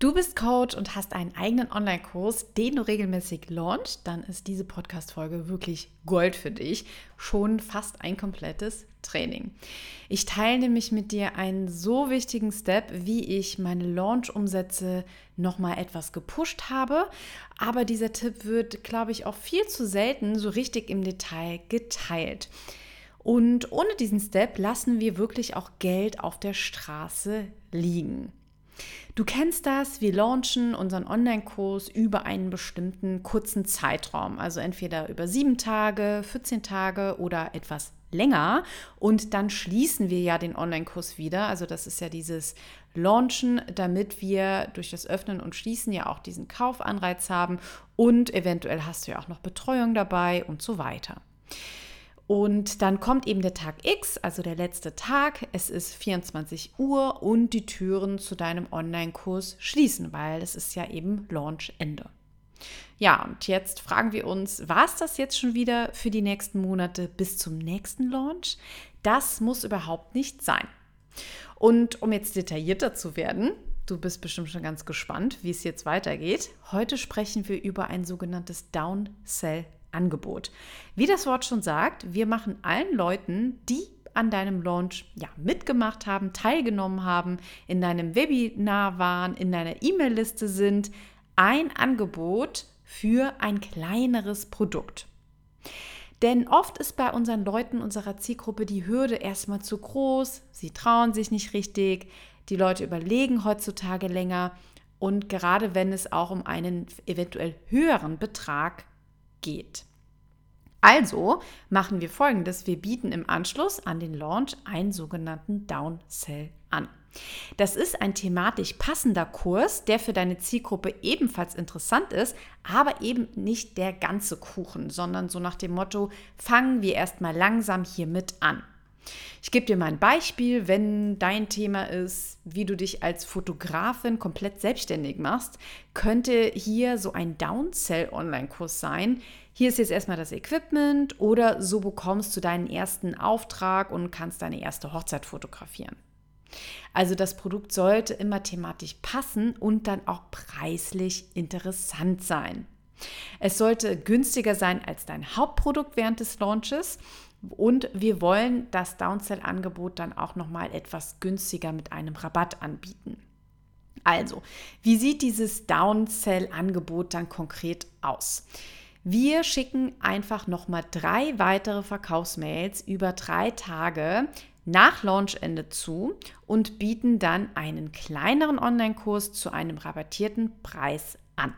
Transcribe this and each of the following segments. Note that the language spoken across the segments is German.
Du bist Coach und hast einen eigenen Online-Kurs, den du regelmäßig launchst, dann ist diese Podcast-Folge wirklich Gold für dich. Schon fast ein komplettes Training. Ich teile nämlich mit dir einen so wichtigen Step, wie ich meine Launch-Umsätze nochmal etwas gepusht habe. Aber dieser Tipp wird, glaube ich, auch viel zu selten so richtig im Detail geteilt. Und ohne diesen Step lassen wir wirklich auch Geld auf der Straße liegen. Du kennst das, wir launchen unseren Online-Kurs über einen bestimmten kurzen Zeitraum, also entweder über sieben Tage, 14 Tage oder etwas länger. Und dann schließen wir ja den Online-Kurs wieder. Also das ist ja dieses Launchen, damit wir durch das Öffnen und Schließen ja auch diesen Kaufanreiz haben und eventuell hast du ja auch noch Betreuung dabei und so weiter. Und dann kommt eben der Tag X, also der letzte Tag. Es ist 24 Uhr und die Türen zu deinem Online-Kurs schließen, weil es ist ja eben Launch-Ende. Ja, und jetzt fragen wir uns, war es das jetzt schon wieder für die nächsten Monate bis zum nächsten Launch? Das muss überhaupt nicht sein. Und um jetzt detaillierter zu werden, du bist bestimmt schon ganz gespannt, wie es jetzt weitergeht. Heute sprechen wir über ein sogenanntes Downsell Angebot. Wie das Wort schon sagt, wir machen allen Leuten, die an deinem Launch ja, mitgemacht haben, teilgenommen haben, in deinem Webinar waren, in deiner E-Mail-Liste sind, ein Angebot für ein kleineres Produkt. Denn oft ist bei unseren Leuten unserer Zielgruppe die Hürde erstmal zu groß, sie trauen sich nicht richtig, die Leute überlegen heutzutage länger und gerade wenn es auch um einen eventuell höheren Betrag geht. Also machen wir folgendes: Wir bieten im Anschluss an den Launch einen sogenannten Downsell an. Das ist ein thematisch passender Kurs, der für deine Zielgruppe ebenfalls interessant ist, aber eben nicht der ganze Kuchen, sondern so nach dem Motto, fangen wir erstmal langsam hiermit an. Ich gebe dir mal ein Beispiel, wenn dein Thema ist, wie du dich als Fotografin komplett selbstständig machst, könnte hier so ein Downsell-Online-Kurs sein. Hier ist jetzt erstmal das Equipment oder so bekommst du deinen ersten Auftrag und kannst deine erste Hochzeit fotografieren. Also das Produkt sollte immer thematisch passen und dann auch preislich interessant sein. Es sollte günstiger sein als dein Hauptprodukt während des Launches und wir wollen das Downsell-Angebot dann auch nochmal etwas günstiger mit einem Rabatt anbieten. Also, wie sieht dieses Downsell-Angebot dann konkret aus? Wir schicken einfach nochmal drei weitere Verkaufsmails über drei Tage nach Launchende zu und bieten dann einen kleineren Online-Kurs zu einem rabattierten Preis an.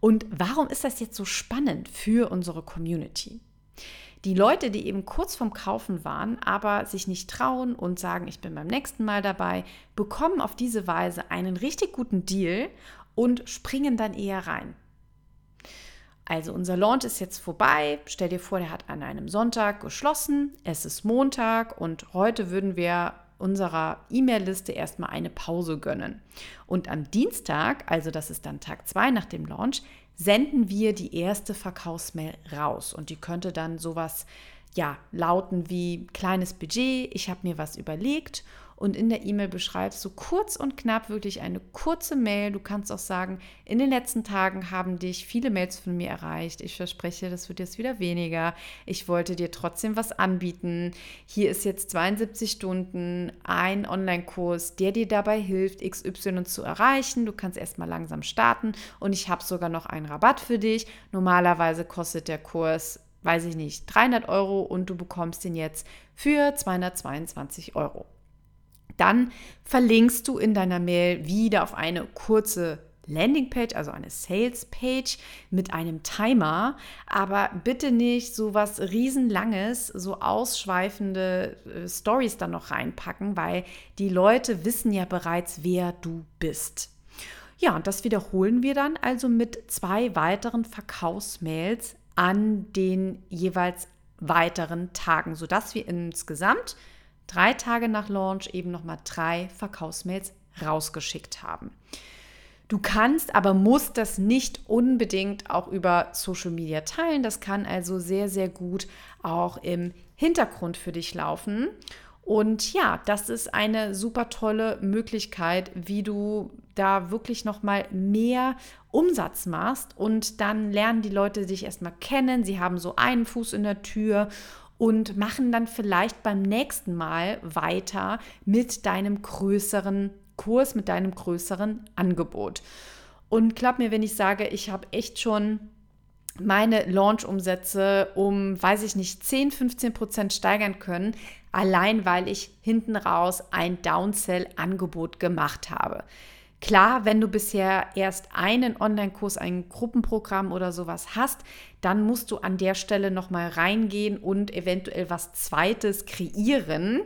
Und warum ist das jetzt so spannend für unsere Community? Die Leute, die eben kurz vorm Kaufen waren, aber sich nicht trauen und sagen, ich bin beim nächsten Mal dabei, bekommen auf diese Weise einen richtig guten Deal und springen dann eher rein. Also unser Launch ist jetzt vorbei. Stell dir vor, der hat an einem Sonntag geschlossen. Es ist Montag und heute würden wir unserer E-Mail-Liste erstmal eine Pause gönnen. Und am Dienstag, also das ist dann Tag 2 nach dem Launch, senden wir die erste Verkaufsmail raus. Und die könnte dann sowas ja, lauten wie kleines Budget, ich habe mir was überlegt und in der E-Mail beschreibst du kurz und knapp wirklich eine kurze Mail. Du kannst auch sagen, in den letzten Tagen haben dich viele Mails von mir erreicht. Ich verspreche, das wird jetzt wieder weniger. Ich wollte dir trotzdem was anbieten. Hier ist jetzt 72 Stunden ein Online-Kurs, der dir dabei hilft, XY zu erreichen. Du kannst erstmal langsam starten und ich habe sogar noch einen Rabatt für dich. Normalerweise kostet der Kurs weiß ich nicht, 300 Euro und du bekommst ihn jetzt für 222 Euro. Dann verlinkst du in deiner Mail wieder auf eine kurze Landingpage, also eine Salespage mit einem Timer, aber bitte nicht so was riesenlanges, so ausschweifende äh, Stories dann noch reinpacken, weil die Leute wissen ja bereits, wer du bist. Ja, und das wiederholen wir dann also mit zwei weiteren Verkaufsmails an den jeweils weiteren Tagen, sodass wir insgesamt drei Tage nach Launch eben nochmal drei Verkaufsmails rausgeschickt haben. Du kannst, aber musst das nicht unbedingt auch über Social Media teilen. Das kann also sehr, sehr gut auch im Hintergrund für dich laufen. Und ja, das ist eine super tolle Möglichkeit, wie du da wirklich noch mal mehr Umsatz machst und dann lernen die Leute dich erstmal kennen, sie haben so einen Fuß in der Tür und machen dann vielleicht beim nächsten Mal weiter mit deinem größeren Kurs, mit deinem größeren Angebot. Und glaub mir, wenn ich sage, ich habe echt schon meine Launch-Umsätze um, weiß ich nicht, 10, 15 Prozent steigern können, allein weil ich hinten raus ein Downsell-Angebot gemacht habe. Klar, wenn du bisher erst einen Online-Kurs, ein Gruppenprogramm oder sowas hast, dann musst du an der Stelle nochmal reingehen und eventuell was Zweites kreieren.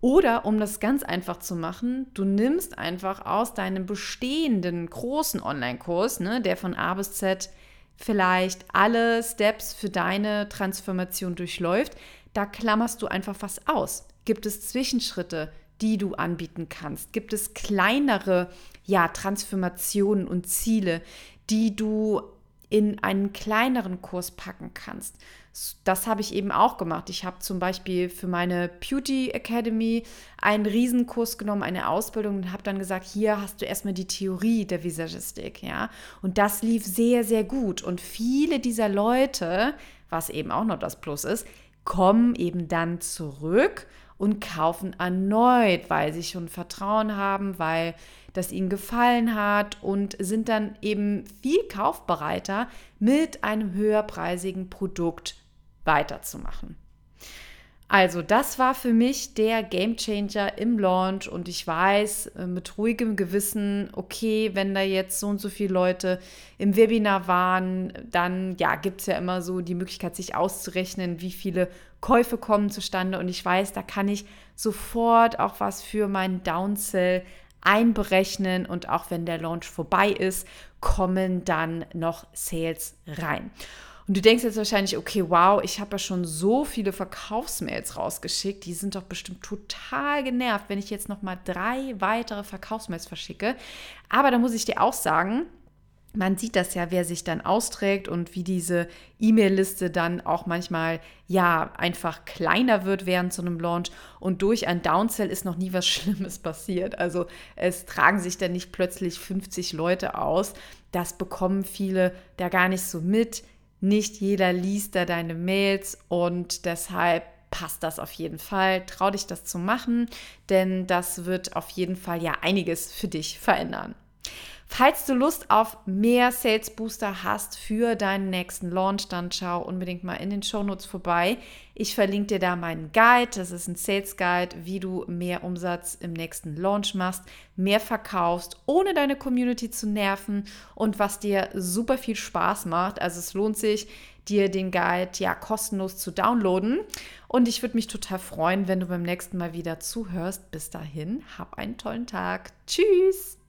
Oder um das ganz einfach zu machen, du nimmst einfach aus deinem bestehenden großen Online-Kurs, ne, der von A bis Z vielleicht alle Steps für deine Transformation durchläuft, da klammerst du einfach was aus. Gibt es Zwischenschritte, die du anbieten kannst? Gibt es kleinere ja, Transformationen und Ziele, die du in einen kleineren Kurs packen kannst? Das habe ich eben auch gemacht. Ich habe zum Beispiel für meine Beauty Academy einen Riesenkurs genommen, eine Ausbildung und habe dann gesagt, hier hast du erstmal die Theorie der Visagistik, ja. Und das lief sehr, sehr gut. Und viele dieser Leute, was eben auch noch das Plus ist, kommen eben dann zurück und kaufen erneut, weil sie schon Vertrauen haben, weil das ihnen gefallen hat und sind dann eben viel kaufbereiter mit einem höherpreisigen Produkt weiterzumachen. Also, das war für mich der Game Changer im Launch und ich weiß äh, mit ruhigem Gewissen, okay, wenn da jetzt so und so viele Leute im Webinar waren, dann ja, gibt es ja immer so die Möglichkeit, sich auszurechnen, wie viele Käufe kommen zustande und ich weiß, da kann ich sofort auch was für meinen Downsell einberechnen und auch wenn der Launch vorbei ist, kommen dann noch Sales rein. Und du denkst jetzt wahrscheinlich, okay, wow, ich habe ja schon so viele Verkaufsmails rausgeschickt, die sind doch bestimmt total genervt, wenn ich jetzt noch mal drei weitere Verkaufsmails verschicke. Aber da muss ich dir auch sagen, man sieht das ja, wer sich dann austrägt und wie diese E-Mail-Liste dann auch manchmal ja einfach kleiner wird während so einem Launch. Und durch ein Downsell ist noch nie was Schlimmes passiert. Also es tragen sich dann nicht plötzlich 50 Leute aus. Das bekommen viele da gar nicht so mit. Nicht jeder liest da deine Mails und deshalb passt das auf jeden Fall. Trau dich das zu machen, denn das wird auf jeden Fall ja einiges für dich verändern. Falls du Lust auf mehr Sales Booster hast für deinen nächsten Launch, dann schau unbedingt mal in den Show Notes vorbei. Ich verlinke dir da meinen Guide. Das ist ein Sales Guide, wie du mehr Umsatz im nächsten Launch machst, mehr verkaufst, ohne deine Community zu nerven und was dir super viel Spaß macht. Also es lohnt sich, dir den Guide ja kostenlos zu downloaden. Und ich würde mich total freuen, wenn du beim nächsten Mal wieder zuhörst. Bis dahin, hab einen tollen Tag. Tschüss!